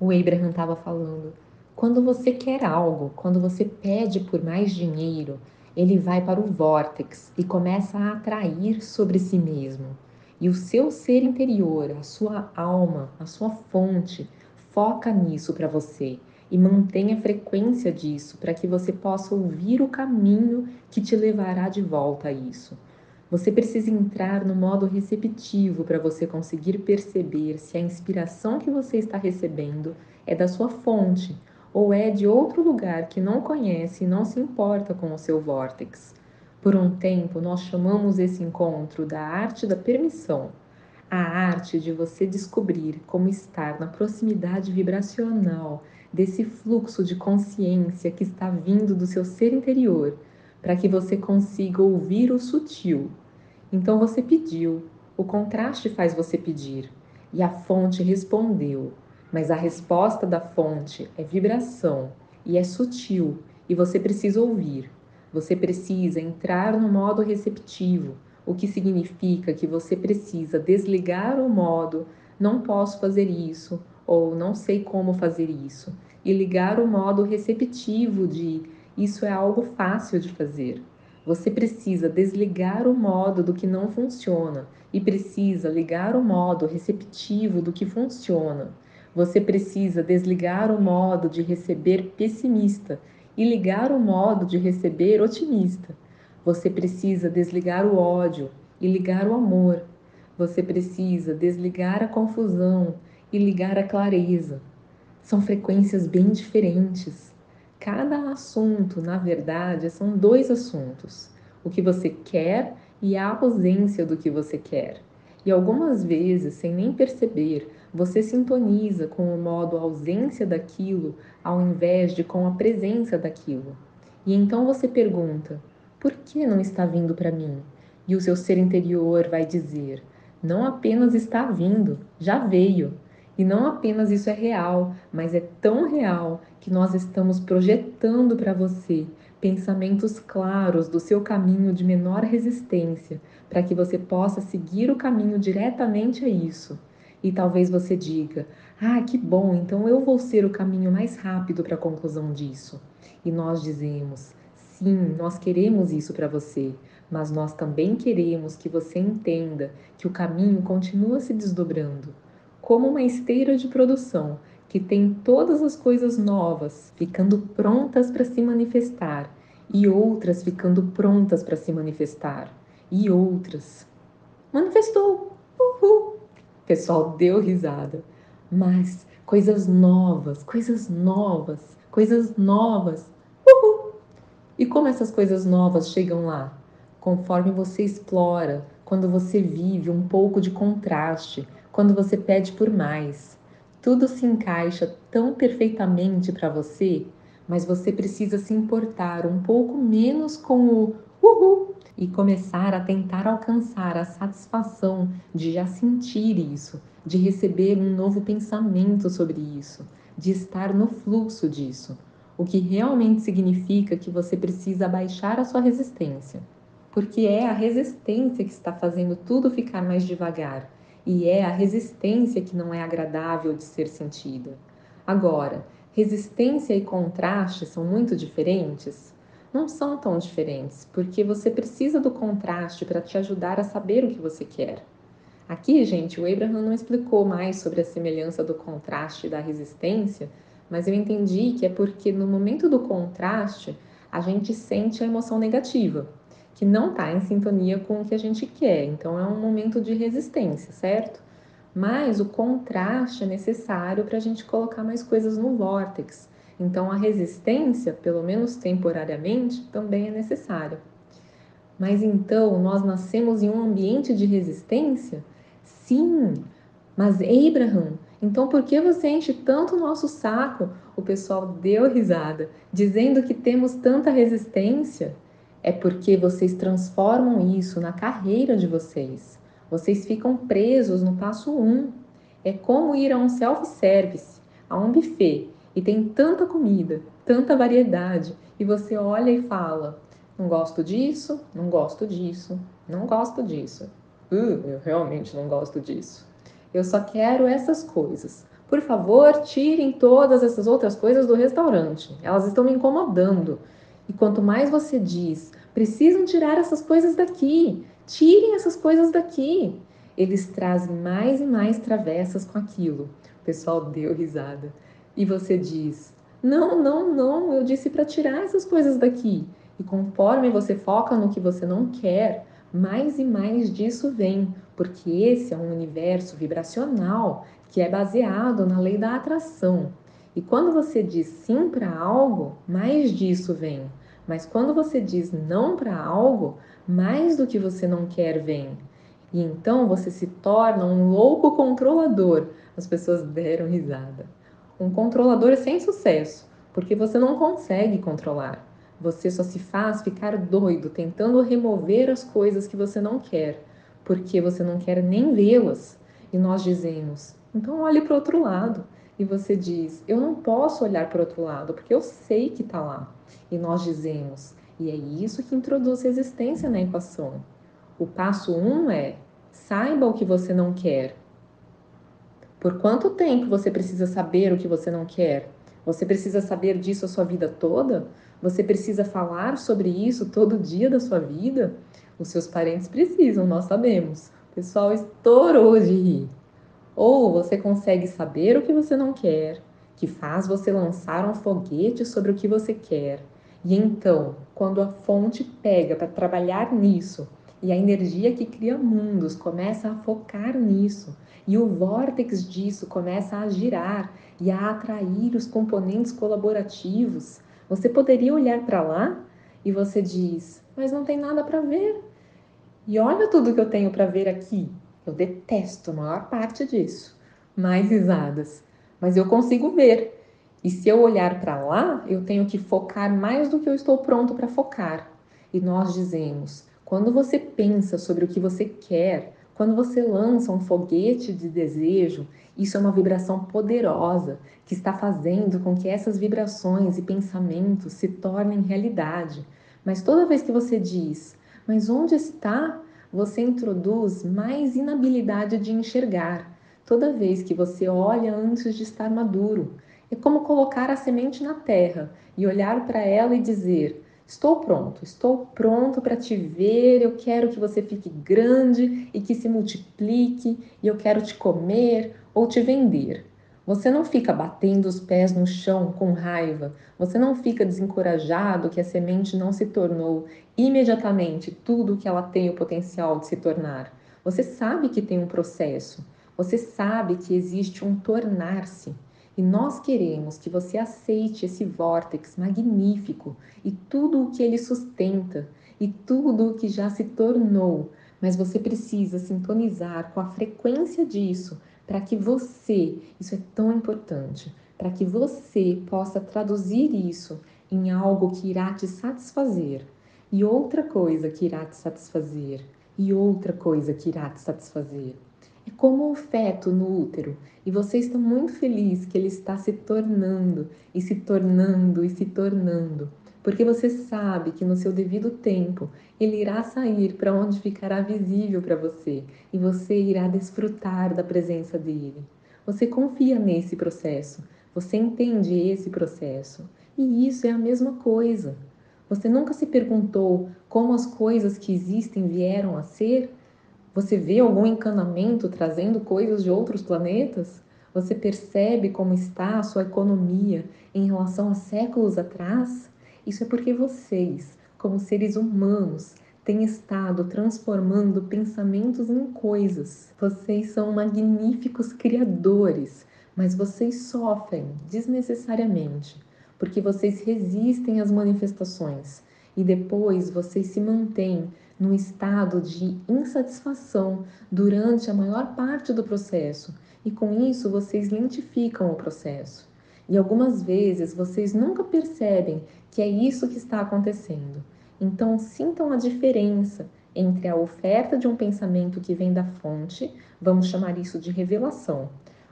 o Abraham estava falando. Quando você quer algo, quando você pede por mais dinheiro, ele vai para o vórtex e começa a atrair sobre si mesmo. E o seu ser interior, a sua alma, a sua fonte, foca nisso para você e mantenha a frequência disso para que você possa ouvir o caminho que te levará de volta a isso. Você precisa entrar no modo receptivo para você conseguir perceber se a inspiração que você está recebendo é da sua fonte ou é de outro lugar que não conhece e não se importa com o seu vórtex. Por um tempo, nós chamamos esse encontro da arte da permissão a arte de você descobrir como estar na proximidade vibracional desse fluxo de consciência que está vindo do seu ser interior para que você consiga ouvir o sutil. Então você pediu, o contraste faz você pedir, e a fonte respondeu. Mas a resposta da fonte é vibração e é sutil, e você precisa ouvir. Você precisa entrar no modo receptivo, o que significa que você precisa desligar o modo não posso fazer isso ou não sei como fazer isso e ligar o modo receptivo de isso é algo fácil de fazer. Você precisa desligar o modo do que não funciona e precisa ligar o modo receptivo do que funciona. Você precisa desligar o modo de receber pessimista e ligar o modo de receber otimista. Você precisa desligar o ódio e ligar o amor. Você precisa desligar a confusão e ligar a clareza. São frequências bem diferentes. Cada assunto, na verdade, são dois assuntos: o que você quer e a ausência do que você quer. E algumas vezes, sem nem perceber, você sintoniza com o modo ausência daquilo ao invés de com a presença daquilo. E então você pergunta: por que não está vindo para mim? E o seu ser interior vai dizer: não apenas está vindo, já veio. E não apenas isso é real, mas é tão real que nós estamos projetando para você pensamentos claros do seu caminho de menor resistência, para que você possa seguir o caminho diretamente a isso. E talvez você diga: Ah, que bom, então eu vou ser o caminho mais rápido para a conclusão disso. E nós dizemos: Sim, nós queremos isso para você, mas nós também queremos que você entenda que o caminho continua se desdobrando como uma esteira de produção que tem todas as coisas novas ficando prontas para se manifestar e outras ficando prontas para se manifestar e outras. Manifestou! Uhul! Pessoal deu risada. Mas coisas novas, coisas novas, coisas novas. Uhul! E como essas coisas novas chegam lá? Conforme você explora, quando você vive um pouco de contraste, quando você pede por mais. Tudo se encaixa tão perfeitamente para você, mas você precisa se importar um pouco menos com o uhul e começar a tentar alcançar a satisfação de já sentir isso, de receber um novo pensamento sobre isso, de estar no fluxo disso, o que realmente significa que você precisa baixar a sua resistência, porque é a resistência que está fazendo tudo ficar mais devagar e é a resistência que não é agradável de ser sentida. Agora, resistência e contraste são muito diferentes? Não são tão diferentes, porque você precisa do contraste para te ajudar a saber o que você quer. Aqui, gente, o Abraham não explicou mais sobre a semelhança do contraste e da resistência, mas eu entendi que é porque no momento do contraste a gente sente a emoção negativa, que não está em sintonia com o que a gente quer. Então é um momento de resistência, certo? Mas o contraste é necessário para a gente colocar mais coisas no vórtex. Então a resistência, pelo menos temporariamente, também é necessária. Mas então nós nascemos em um ambiente de resistência? Sim, mas Abraham, então por que você enche tanto o nosso saco? O pessoal deu risada, dizendo que temos tanta resistência é porque vocês transformam isso na carreira de vocês. Vocês ficam presos no passo 1. Um. É como ir a um self-service, a um buffet, e tem tanta comida, tanta variedade, e você olha e fala: não gosto disso, não gosto disso, não gosto disso. Uh, eu realmente não gosto disso. Eu só quero essas coisas. Por favor, tirem todas essas outras coisas do restaurante. Elas estão me incomodando. E quanto mais você diz, precisam tirar essas coisas daqui, tirem essas coisas daqui, eles trazem mais e mais travessas com aquilo. O pessoal deu risada. E você diz: Não, não, não, eu disse para tirar essas coisas daqui. E conforme você foca no que você não quer, mais e mais disso vem, porque esse é um universo vibracional que é baseado na lei da atração. E quando você diz sim para algo, mais disso vem. Mas quando você diz não para algo, mais do que você não quer vem. E então você se torna um louco controlador. As pessoas deram risada. Um controlador sem sucesso, porque você não consegue controlar. Você só se faz ficar doido tentando remover as coisas que você não quer, porque você não quer nem vê-las. E nós dizemos: então olhe para o outro lado. E você diz: eu não posso olhar para o outro lado, porque eu sei que está lá. E nós dizemos: e é isso que introduz resistência na equação. O passo 1 um é: saiba o que você não quer. Por quanto tempo você precisa saber o que você não quer? Você precisa saber disso a sua vida toda? Você precisa falar sobre isso todo dia da sua vida? Os seus parentes precisam, nós sabemos. O pessoal estourou de rir. Ou você consegue saber o que você não quer, que faz você lançar um foguete sobre o que você quer. E então, quando a fonte pega para trabalhar nisso, e a energia que cria mundos começa a focar nisso, e o vórtex disso começa a girar e a atrair os componentes colaborativos, você poderia olhar para lá e você diz: Mas não tem nada para ver. E olha tudo que eu tenho para ver aqui. Eu detesto a maior parte disso. Mais risadas. Mas eu consigo ver. E se eu olhar para lá, eu tenho que focar mais do que eu estou pronto para focar. E nós dizemos: quando você pensa sobre o que você quer, quando você lança um foguete de desejo, isso é uma vibração poderosa que está fazendo com que essas vibrações e pensamentos se tornem realidade. Mas toda vez que você diz, mas onde está? Você introduz mais inabilidade de enxergar. Toda vez que você olha antes de estar maduro, é como colocar a semente na terra e olhar para ela e dizer: Estou pronto, estou pronto para te ver. Eu quero que você fique grande e que se multiplique, e eu quero te comer ou te vender. Você não fica batendo os pés no chão com raiva, você não fica desencorajado que a semente não se tornou imediatamente tudo o que ela tem o potencial de se tornar. Você sabe que tem um processo, você sabe que existe um tornar-se. E nós queremos que você aceite esse vórtex magnífico e tudo o que ele sustenta e tudo o que já se tornou, mas você precisa sintonizar com a frequência disso para que você, isso é tão importante, para que você possa traduzir isso em algo que irá te satisfazer e outra coisa que irá te satisfazer e outra coisa que irá te satisfazer. É como o feto no útero, e você está muito feliz que ele está se tornando e se tornando e se tornando, porque você sabe que no seu devido tempo ele irá sair para onde ficará visível para você e você irá desfrutar da presença dele. Você confia nesse processo, você entende esse processo, e isso é a mesma coisa. Você nunca se perguntou como as coisas que existem vieram a ser? Você vê algum encanamento trazendo coisas de outros planetas? Você percebe como está a sua economia em relação a séculos atrás? Isso é porque vocês, como seres humanos, têm estado transformando pensamentos em coisas. Vocês são magníficos criadores, mas vocês sofrem desnecessariamente porque vocês resistem às manifestações e depois vocês se mantêm num estado de insatisfação durante a maior parte do processo, e com isso vocês lentificam o processo. E algumas vezes vocês nunca percebem que é isso que está acontecendo. Então sintam a diferença entre a oferta de um pensamento que vem da fonte, vamos chamar isso de revelação.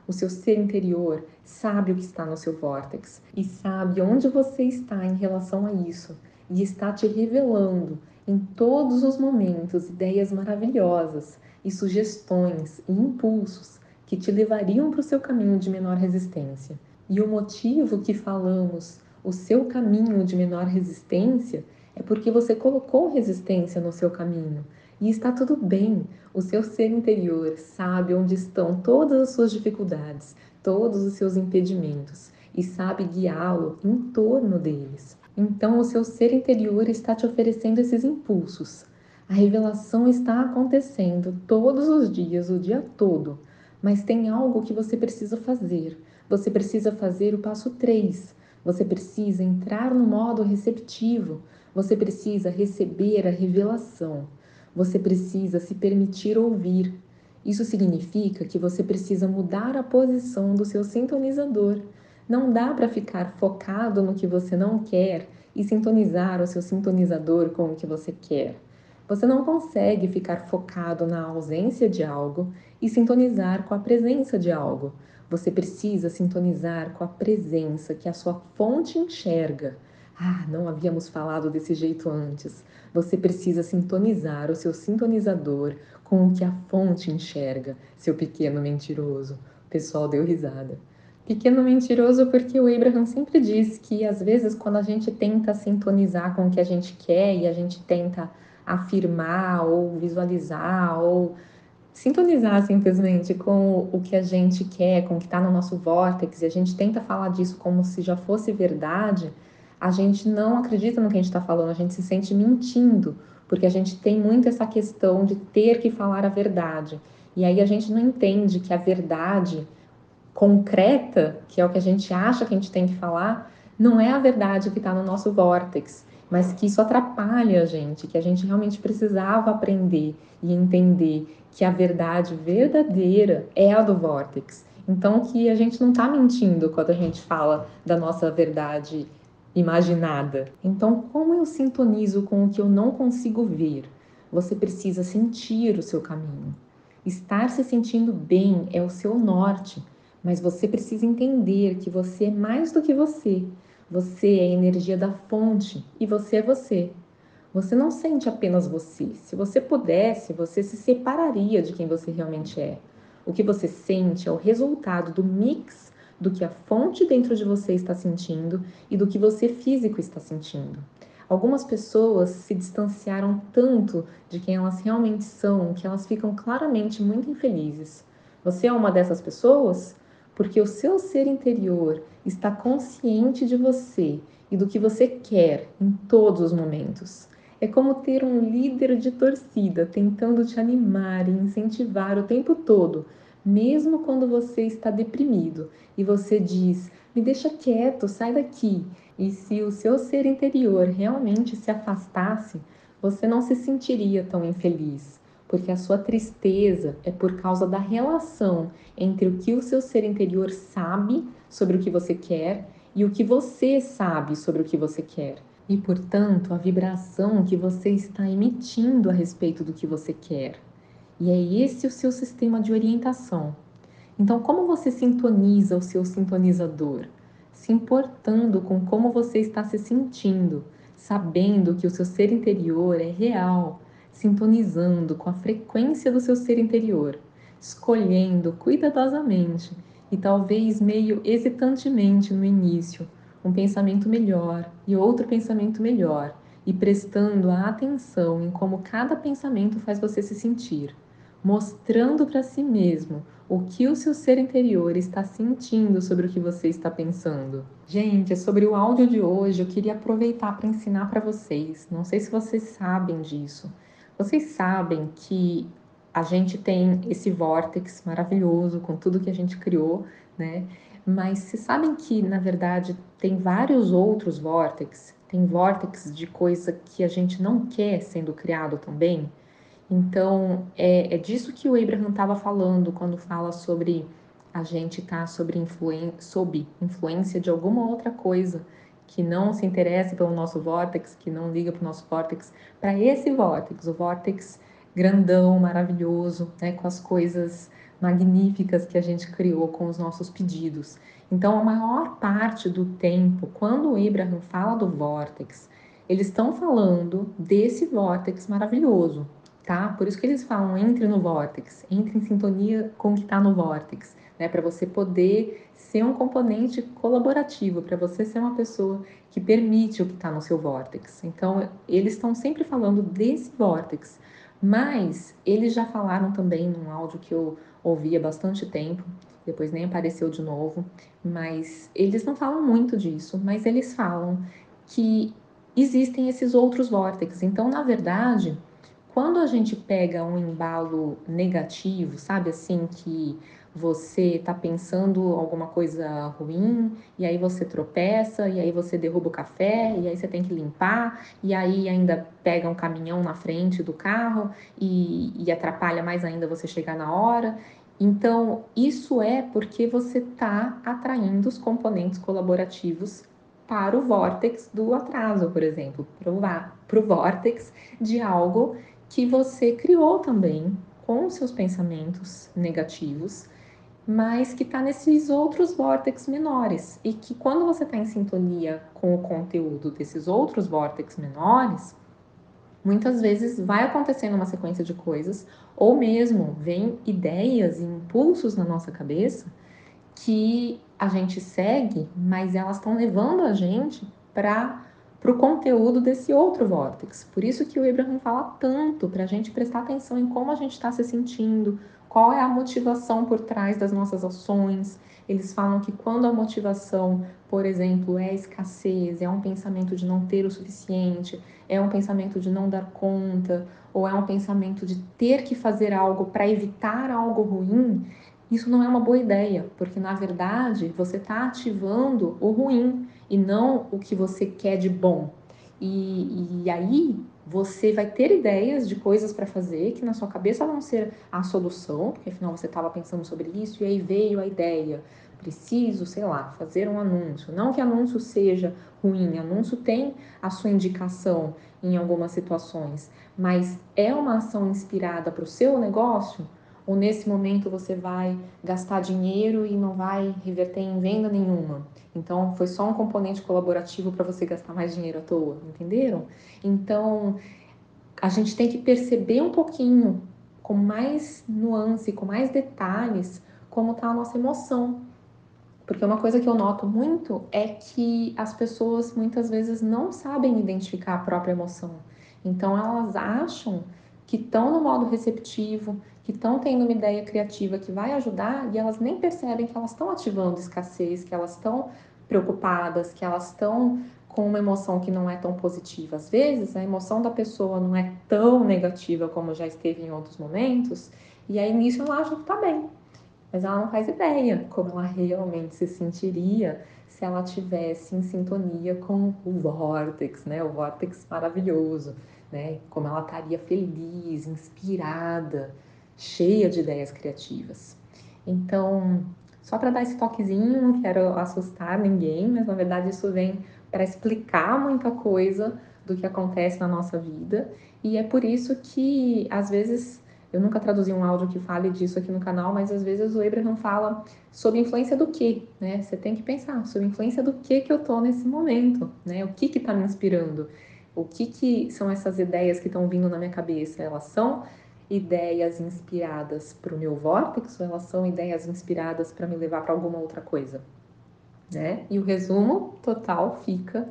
O seu ser interior sabe o que está no seu vórtex e sabe onde você está em relação a isso e está te revelando em todos os momentos ideias maravilhosas e sugestões e impulsos que te levariam para o seu caminho de menor resistência. E o motivo que falamos o seu caminho de menor resistência é porque você colocou resistência no seu caminho. E está tudo bem. O seu ser interior sabe onde estão todas as suas dificuldades, todos os seus impedimentos e sabe guiá-lo em torno deles. Então, o seu ser interior está te oferecendo esses impulsos. A revelação está acontecendo todos os dias, o dia todo, mas tem algo que você precisa fazer. Você precisa fazer o passo 3. Você precisa entrar no modo receptivo. Você precisa receber a revelação. Você precisa se permitir ouvir. Isso significa que você precisa mudar a posição do seu sintonizador. Não dá para ficar focado no que você não quer e sintonizar o seu sintonizador com o que você quer. Você não consegue ficar focado na ausência de algo e sintonizar com a presença de algo. Você precisa sintonizar com a presença que a sua fonte enxerga. Ah, não havíamos falado desse jeito antes. Você precisa sintonizar o seu sintonizador com o que a fonte enxerga, seu pequeno mentiroso. O pessoal deu risada. Pequeno mentiroso porque o Abraham sempre diz que às vezes quando a gente tenta sintonizar com o que a gente quer e a gente tenta afirmar ou visualizar ou sintonizar simplesmente com o que a gente quer, com o que está no nosso vórtex, e a gente tenta falar disso como se já fosse verdade, a gente não acredita no que a gente está falando, a gente se sente mentindo, porque a gente tem muito essa questão de ter que falar a verdade. E aí a gente não entende que a verdade concreta, que é o que a gente acha que a gente tem que falar, não é a verdade que está no nosso vórtex, mas que isso atrapalha a gente, que a gente realmente precisava aprender e entender que a verdade verdadeira é a do vórtex. Então, que a gente não está mentindo quando a gente fala da nossa verdade imaginada. Então, como eu sintonizo com o que eu não consigo ver? Você precisa sentir o seu caminho. Estar se sentindo bem é o seu norte, mas você precisa entender que você é mais do que você. Você é a energia da fonte e você é você. Você não sente apenas você. Se você pudesse, você se separaria de quem você realmente é. O que você sente é o resultado do mix do que a fonte dentro de você está sentindo e do que você físico está sentindo. Algumas pessoas se distanciaram tanto de quem elas realmente são que elas ficam claramente muito infelizes. Você é uma dessas pessoas? Porque o seu ser interior está consciente de você e do que você quer em todos os momentos. É como ter um líder de torcida tentando te animar e incentivar o tempo todo, mesmo quando você está deprimido e você diz: me deixa quieto, sai daqui. E se o seu ser interior realmente se afastasse, você não se sentiria tão infeliz, porque a sua tristeza é por causa da relação entre o que o seu ser interior sabe sobre o que você quer e o que você sabe sobre o que você quer. E, portanto, a vibração que você está emitindo a respeito do que você quer. E é esse o seu sistema de orientação. Então, como você sintoniza o seu sintonizador? Se importando com como você está se sentindo, sabendo que o seu ser interior é real, sintonizando com a frequência do seu ser interior, escolhendo cuidadosamente e talvez meio hesitantemente no início um pensamento melhor e outro pensamento melhor, e prestando a atenção em como cada pensamento faz você se sentir mostrando para si mesmo o que o seu ser interior está sentindo sobre o que você está pensando. Gente, sobre o áudio de hoje, eu queria aproveitar para ensinar para vocês. Não sei se vocês sabem disso. Vocês sabem que a gente tem esse vórtex maravilhoso com tudo que a gente criou, né? Mas vocês sabem que, na verdade, tem vários outros vórtices? Tem vórtices de coisa que a gente não quer sendo criado também? Então, é, é disso que o Abraham estava falando quando fala sobre a gente estar tá sobre influen sob influência de alguma outra coisa que não se interessa pelo nosso vórtex, que não liga para o nosso vórtex, para esse vórtex, o vórtex grandão, maravilhoso, né, com as coisas magníficas que a gente criou com os nossos pedidos. Então, a maior parte do tempo, quando o Abraham fala do vórtex, eles estão falando desse vórtex maravilhoso, tá? Por isso que eles falam entre no vórtex, entre em sintonia com o que está no vórtex, né? Para você poder ser um componente colaborativo, para você ser uma pessoa que permite o que está no seu vórtex. Então, eles estão sempre falando desse vórtex, mas eles já falaram também num áudio que eu ouvi há bastante tempo, depois nem apareceu de novo, mas eles não falam muito disso, mas eles falam que existem esses outros vórtices. Então, na verdade, quando a gente pega um embalo negativo, sabe assim, que você está pensando alguma coisa ruim, e aí você tropeça, e aí você derruba o café, e aí você tem que limpar, e aí ainda pega um caminhão na frente do carro e, e atrapalha mais ainda você chegar na hora. Então, isso é porque você está atraindo os componentes colaborativos para o vórtex do atraso, por exemplo, para o vórtex de algo que você criou também com os seus pensamentos negativos, mas que está nesses outros vórtex menores e que quando você está em sintonia com o conteúdo desses outros vórtex menores, muitas vezes vai acontecendo uma sequência de coisas ou mesmo vem ideias e impulsos na nossa cabeça que a gente segue, mas elas estão levando a gente para o conteúdo desse outro vórtex. Por isso que o Abraham fala tanto para a gente prestar atenção em como a gente está se sentindo, qual é a motivação por trás das nossas ações. Eles falam que quando a motivação, por exemplo, é escassez, é um pensamento de não ter o suficiente, é um pensamento de não dar conta, ou é um pensamento de ter que fazer algo para evitar algo ruim, isso não é uma boa ideia, porque na verdade você está ativando o ruim e não o que você quer de bom. E, e aí você vai ter ideias de coisas para fazer que na sua cabeça vão ser a solução, porque afinal você estava pensando sobre isso e aí veio a ideia. Preciso, sei lá, fazer um anúncio. Não que anúncio seja ruim, anúncio tem a sua indicação em algumas situações, mas é uma ação inspirada para o seu negócio ou nesse momento você vai gastar dinheiro e não vai reverter em venda nenhuma. Então foi só um componente colaborativo para você gastar mais dinheiro à toa, entenderam? Então a gente tem que perceber um pouquinho com mais nuance, com mais detalhes, como está a nossa emoção. Porque uma coisa que eu noto muito é que as pessoas muitas vezes não sabem identificar a própria emoção. Então elas acham que estão no modo receptivo, que estão tendo uma ideia criativa que vai ajudar e elas nem percebem que elas estão ativando escassez, que elas estão preocupadas, que elas estão com uma emoção que não é tão positiva. Às vezes, a emoção da pessoa não é tão negativa como já esteve em outros momentos, e aí nisso ela acha que está bem, mas ela não faz ideia como ela realmente se sentiria se ela tivesse em sintonia com o vórtex, né? O vórtex maravilhoso, né? Como ela estaria feliz, inspirada, cheia de ideias criativas. Então, só para dar esse toquezinho, não quero assustar ninguém, mas na verdade isso vem para explicar muita coisa do que acontece na nossa vida, e é por isso que às vezes eu nunca traduzi um áudio que fale disso aqui no canal, mas às vezes o Abraham fala sobre influência do que, né? Você tem que pensar sobre influência do que que eu tô nesse momento, né? O que que tá me inspirando? O que que são essas ideias que estão vindo na minha cabeça? Elas são ideias inspiradas para o meu vórtice ou elas são ideias inspiradas para me levar para alguma outra coisa? Né? E o resumo total fica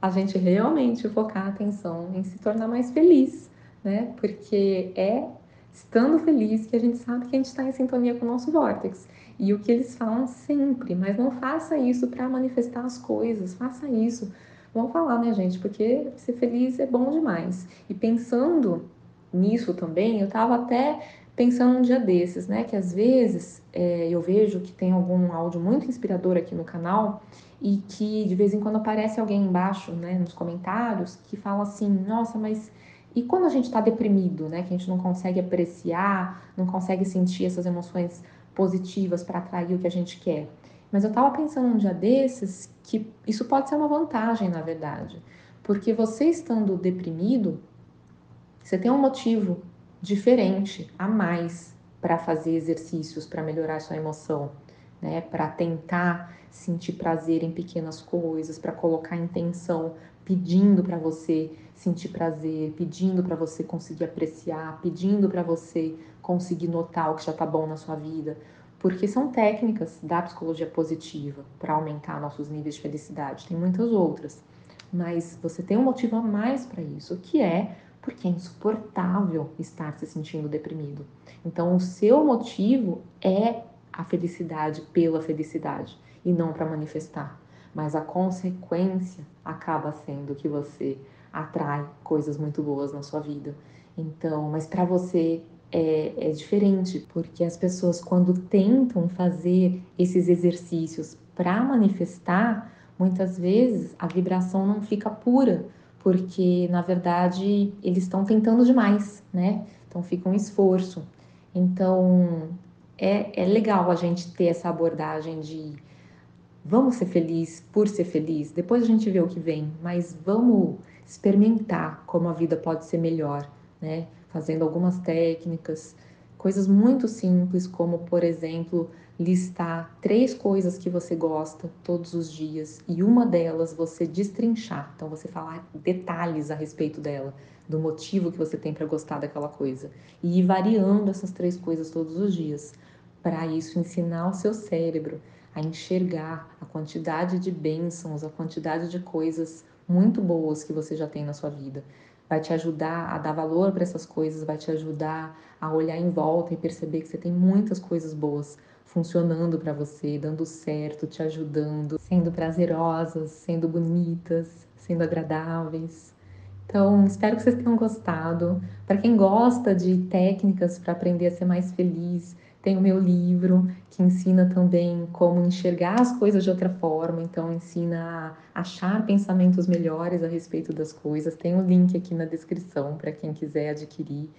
a gente realmente focar a atenção em se tornar mais feliz, né? Porque é estando feliz que a gente sabe que a gente está em sintonia com o nosso vórtice. E o que eles falam sempre, mas não faça isso para manifestar as coisas, faça isso. Vamos falar, né, gente? Porque ser feliz é bom demais. E pensando nisso também, eu estava até pensando um dia desses, né? Que às vezes é, eu vejo que tem algum áudio muito inspirador aqui no canal e que de vez em quando aparece alguém embaixo, né, nos comentários, que fala assim: nossa, mas e quando a gente está deprimido, né? Que a gente não consegue apreciar, não consegue sentir essas emoções positivas para atrair o que a gente quer. Mas eu estava pensando um dia desses que isso pode ser uma vantagem, na verdade. Porque você estando deprimido, você tem um motivo diferente, a mais, para fazer exercícios para melhorar sua emoção, né? Para tentar sentir prazer em pequenas coisas, para colocar intenção pedindo para você sentir prazer, pedindo para você conseguir apreciar, pedindo para você conseguir notar o que já está bom na sua vida, porque são técnicas da psicologia positiva para aumentar nossos níveis de felicidade. Tem muitas outras, mas você tem um motivo a mais para isso, que é porque é insuportável estar se sentindo deprimido. Então, o seu motivo é a felicidade pela felicidade e não para manifestar. Mas a consequência acaba sendo que você atrai coisas muito boas na sua vida. Então, mas para você é, é, diferente, porque as pessoas, quando tentam fazer esses exercícios para manifestar, muitas vezes a vibração não fica pura, porque na verdade eles estão tentando demais, né? Então fica um esforço. Então é, é legal a gente ter essa abordagem de vamos ser felizes por ser feliz, depois a gente vê o que vem, mas vamos experimentar como a vida pode ser melhor, né? Fazendo algumas técnicas, coisas muito simples, como por exemplo, listar três coisas que você gosta todos os dias e uma delas você destrinchar. Então você falar detalhes a respeito dela, do motivo que você tem para gostar daquela coisa e ir variando essas três coisas todos os dias. Para isso ensinar o seu cérebro a enxergar a quantidade de bênçãos, a quantidade de coisas muito boas que você já tem na sua vida. Vai te ajudar a dar valor para essas coisas, vai te ajudar a olhar em volta e perceber que você tem muitas coisas boas funcionando para você, dando certo, te ajudando, sendo prazerosas, sendo bonitas, sendo agradáveis. Então, espero que vocês tenham gostado. Para quem gosta de técnicas para aprender a ser mais feliz, tem o meu livro que ensina também como enxergar as coisas de outra forma, então ensina a achar pensamentos melhores a respeito das coisas. Tem o um link aqui na descrição para quem quiser adquirir.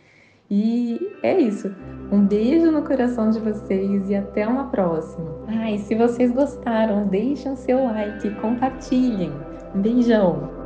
E é isso. Um beijo no coração de vocês e até uma próxima. Ah, e se vocês gostaram, deixem seu like, compartilhem. Um beijão!